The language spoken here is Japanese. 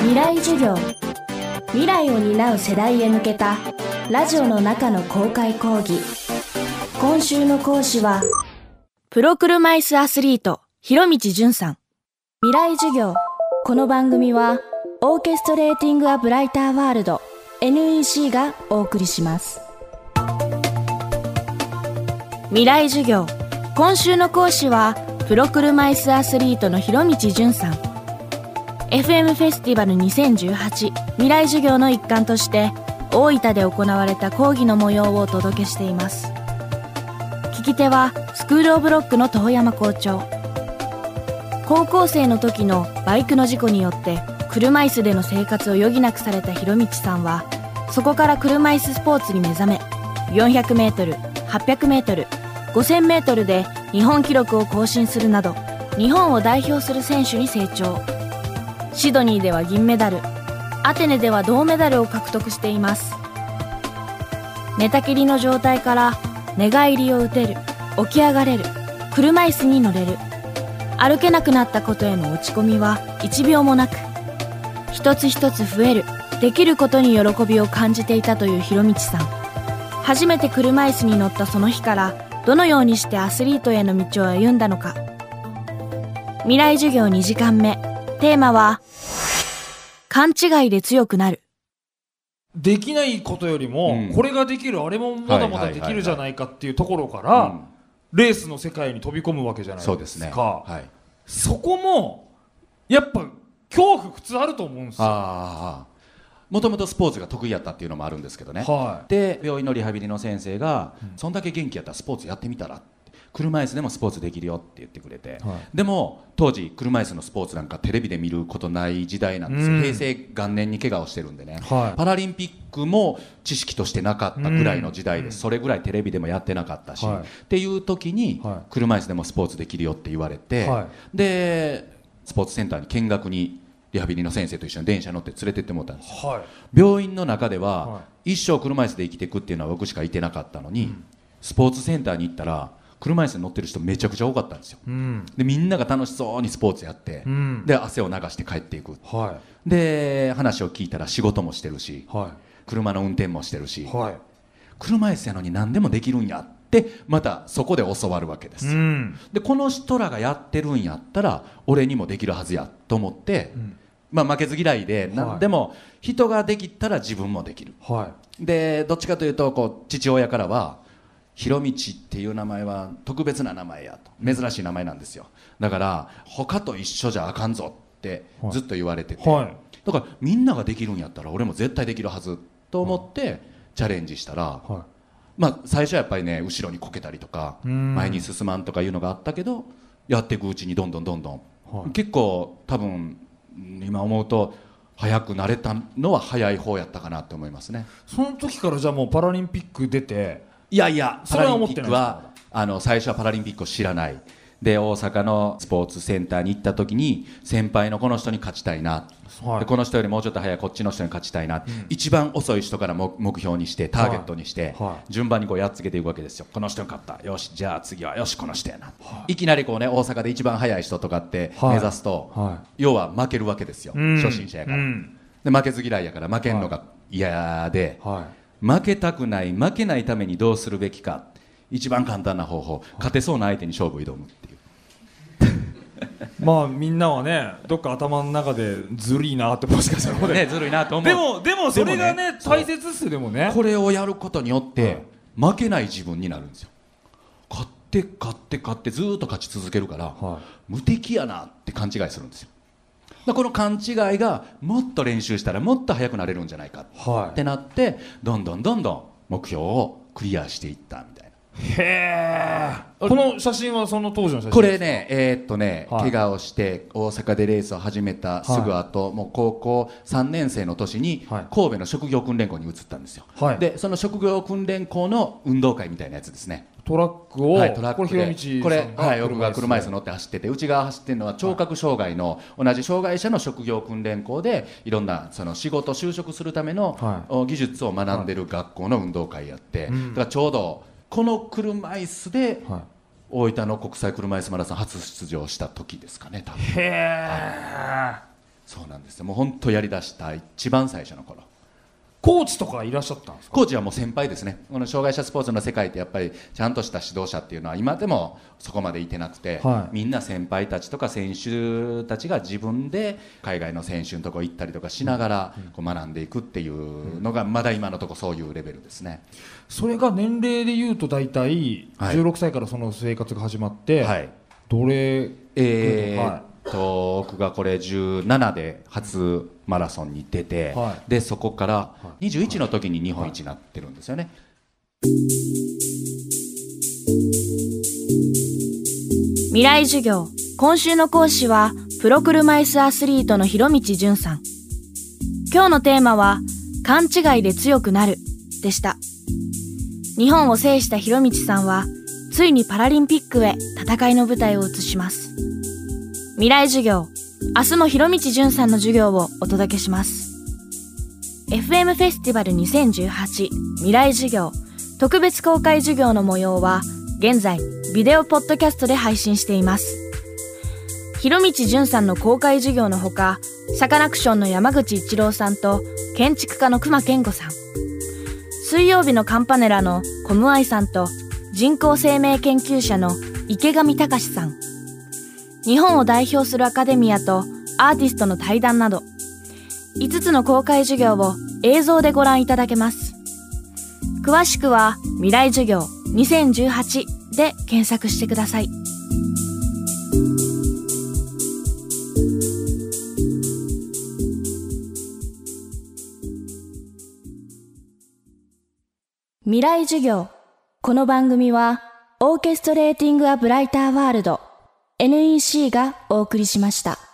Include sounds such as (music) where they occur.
未来授業。未来を担う世代へ向けたラジオの中の公開講義。今週の講師はプロ車椅子アスリート広道淳さん。未来授業。この番組はオーケストレーティング・ア・ブライター・ワールド NEC がお送りします。未来授業。今週の講師はプロ車椅子アスリートの広道淳さん。FM フェスティバル2018未来授業の一環として大分で行われた講義の模様をお届けしています。聞き手はスクールオブロックの遠山校長。高校生の時のバイクの事故によって車椅子での生活を余儀なくされた広道さんはそこから車椅子スポーツに目覚め 400m、800m、5000m で日本記録を更新するなど日本を代表する選手に成長。シドニーでは銀メダルアテネでは銅メダルを獲得しています。寝たきりの状態から寝返りを打てる起き上がれる車椅子に乗れる歩けなくなったことへの落ち込みは1秒もなく一つ一つ増えるできることに喜びを感じていたという広道さん。初めて車椅子に乗ったその日からどのようにしてアスリートへの道を歩んだのか。未来授業2時間目。テーマは勘違いで強くなるできないことよりも、うんこれができるあれもまだまだできるじゃないかっていうところから、うんレースの世界に飛び込むわけじゃないそうでかですすね。はい。そこもやっぱ恐怖普通あると思うんですよああ。もともとスポーツが得意やったっていうのもあるんですけどね。はで病院のリハビリの先生が、そんだけ元気やったらスポーツやってみたらって車椅子でもスポーツできるよって言ってくれて、はい。でも当時車椅子のスポーツなんかテレビで見ることない時代なんですよ、うん。平成元年に怪我をしてるんでね、はい。パラリンピックも知識としてなかったぐらいの時代です、それぐらいテレビでもやってなかったし、はい。っていう時に、はい。車椅子でもスポーツできるよって言われて、はい。でスポーツセンターに見学にリハビリの先生と一緒に電車乗って連れてってもらったんですよ。いはい。病院の中では、は一生車椅子で生きていくっていうのは僕しかいてなかったのに、スポーツセンターに行ったら車椅子に乗ってる人めちゃくちゃ多かったんですよ。うん。でみんなが楽しそうにスポーツやって、うん。で汗を流して帰っていく。はで話を聞いたら仕事もしてるしい。は車の運転もしてるしいはい。車椅子やのに何でもできるんやってまたそこで教わるわけです、うん。でこの人らがやってるんやったら俺にもできるはずやと思って、ん。まあ、負けず嫌いで何でも人ができたら自分もできる。はでどっちかというとこう父親からは「ひろみちっていう名前は特別な名前や」と。珍しい名前なんですよ。だから他と一緒じゃあかんぞってはい。ずっと言われてて、いはい。だからみんなができるんやったら俺も絶対できるはずと思ってチャレンジしたら、はまあ、最初はやっぱりね後ろにこけたりとかうん。前に進まんとかいうのがあったけどやっていくうちにどんどんどんどん、はい。結構多分うん今思うと早くなれたのは早い方やったかなって思いますね。いその時からじゃあもうパラリンピック出ていやいやそれは思ってないパラリンピックはあの最初はパラリンピックを知らない。で大阪のスポーツセンターに行った時に先輩のこの人に勝ちたいな、はい。でこの人よりもうちょっと早いこっちの人に勝ちたいな、一番遅い人から目目標にしてターゲットにして、はい。はい順番にこうやっつけていくわけですよ。この人に勝った。よしじゃあ次はよしこの人やな、い、きなりこうね大阪で一番早い人とかってはい。目指すと、は要は負けるわけですよ、うん。初心者やから、うん。で負けず嫌いやから負けんのが嫌で、は負けたくない負けないためにどうするべきか。一番簡単な方法。勝てそうな相手に勝負を挑むっていう。い (laughs) まあみんなはねどっか頭の中でずるいなってもしかしたらね。ずるいなと思う。でもでもそれがね大切っすよでもね。これをやることによって負けない自分になるんですよ。勝って勝って勝ってずーっと勝ち続けるから、は無敵やなって勘違いするんですよこの勘違いがもっと練習したらもっと速くなれるんじゃないかはってなってどんどんどんどん目標をクリアしていったみたいな。いへえこの写真はその当時の写真これねえーっとね、はい。怪我をして大阪でレースを始めたすぐ後、もう高校3年生の年にはい。神戸の職業訓練校に移ったんですよ、はい。でその職業訓練校の運動会みたいなやつですねトラックを、はい、トラックで。これはい、僕が車椅子の乗って走ってて内側走ってるのは聴覚障害の同じ障害者の職業訓練校でいろんなその仕事就職するための、はい。お技術を学んでる学校の運動会やって、うん。だからちょうどこの車椅子では大分の国際車椅子マラソン初出場した時ですかね多分。い、へえそうなんですよ。もう本当やりだした一番最初の頃コーチとかいらっしゃったんですか？コーチはもう先輩ですね。この障害者スポーツの世界ってやっぱりちゃんとした指導者っていうのは今でもそこまでいてなくて、はい。みんな先輩たちとか選手たちが自分で海外の選手のとこ行ったりとかしながらこう学んでいくっていうのがまだ今のとこそういうレベルですね。それが年齢でいうと大体はい。16歳からその生活が始まって、はい。どれえーはっと僕がこれ17で初マラソンに出て、はでそこからはい。21の時に日本一になってるんですよね。未来授業。今週の講師はプロ車椅子アスリートの広道淳さん。今日のテーマは勘違いで強くなるでした。日本を制した広道さんはついにパラリンピックへ戦いの舞台を移します未来授業。明日も広道淳さんの授業をお届けします。FM フェスティバル2018未来授業。特別公開授業の模様は現在ビデオポッドキャストで配信しています。広道淳さんの公開授業のほかサカナクションの山口一郎さんと建築家の熊健吾さん。水曜日のカンパネラのコムアイさんと人工生命研究者の池上隆さん。日本を代表するアカデミアとアーティストの対談など5つの公開授業を映像でご覧いただけます。詳しくは未来授業2018で検索してください。未来授業。この番組はオーケストレーティング・ア・ブライター・ワールド NEC がお送りしました。